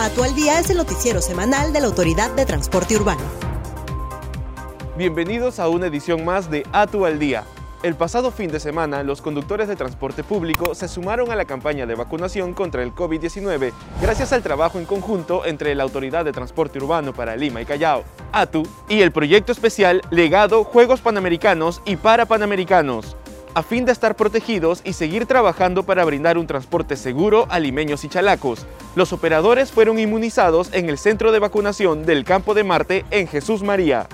Atu al Día es el noticiero semanal de la Autoridad de Transporte Urbano. Bienvenidos a una edición más de Atu al Día. El pasado fin de semana, los conductores de transporte público se sumaron a la campaña de vacunación contra el COVID-19 gracias al trabajo en conjunto entre la Autoridad de Transporte Urbano para Lima y Callao, ATU, y el proyecto especial Legado Juegos Panamericanos y para Panamericanos a fin de estar protegidos y seguir trabajando para brindar un transporte seguro a limeños y chalacos. Los operadores fueron inmunizados en el centro de vacunación del Campo de Marte en Jesús María.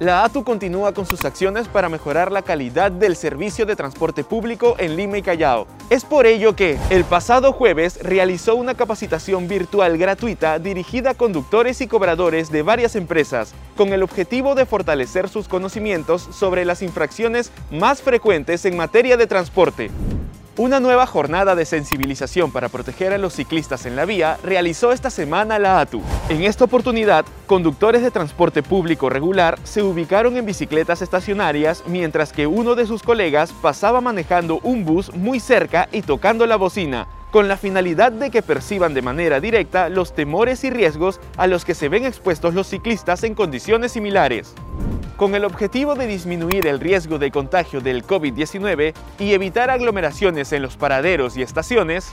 La ATU continúa con sus acciones para mejorar la calidad del servicio de transporte público en Lima y Callao. Es por ello que, el pasado jueves, realizó una capacitación virtual gratuita dirigida a conductores y cobradores de varias empresas, con el objetivo de fortalecer sus conocimientos sobre las infracciones más frecuentes en materia de transporte. Una nueva jornada de sensibilización para proteger a los ciclistas en la vía realizó esta semana la ATU. En esta oportunidad, conductores de transporte público regular se ubicaron en bicicletas estacionarias mientras que uno de sus colegas pasaba manejando un bus muy cerca y tocando la bocina, con la finalidad de que perciban de manera directa los temores y riesgos a los que se ven expuestos los ciclistas en condiciones similares. Con el objetivo de disminuir el riesgo de contagio del COVID-19 y evitar aglomeraciones en los paraderos y estaciones,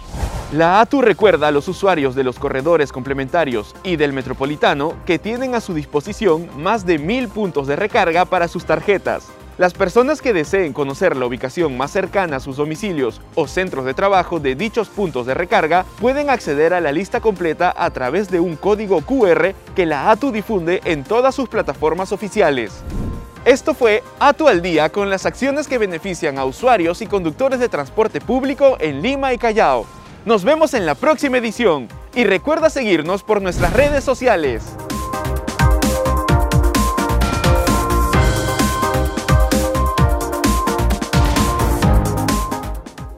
la ATU recuerda a los usuarios de los corredores complementarios y del metropolitano que tienen a su disposición más de mil puntos de recarga para sus tarjetas, las personas que deseen conocer la ubicación más cercana a sus domicilios o centros de trabajo de dichos puntos de recarga pueden acceder a la lista completa a través de un código QR que la ATU difunde en todas sus plataformas oficiales. Esto fue ATU al día con las acciones que benefician a usuarios y conductores de transporte público en Lima y Callao. Nos vemos en la próxima edición y recuerda seguirnos por nuestras redes sociales.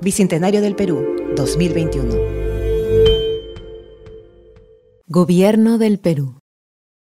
Bicentenario del Perú, 2021. Gobierno del Perú.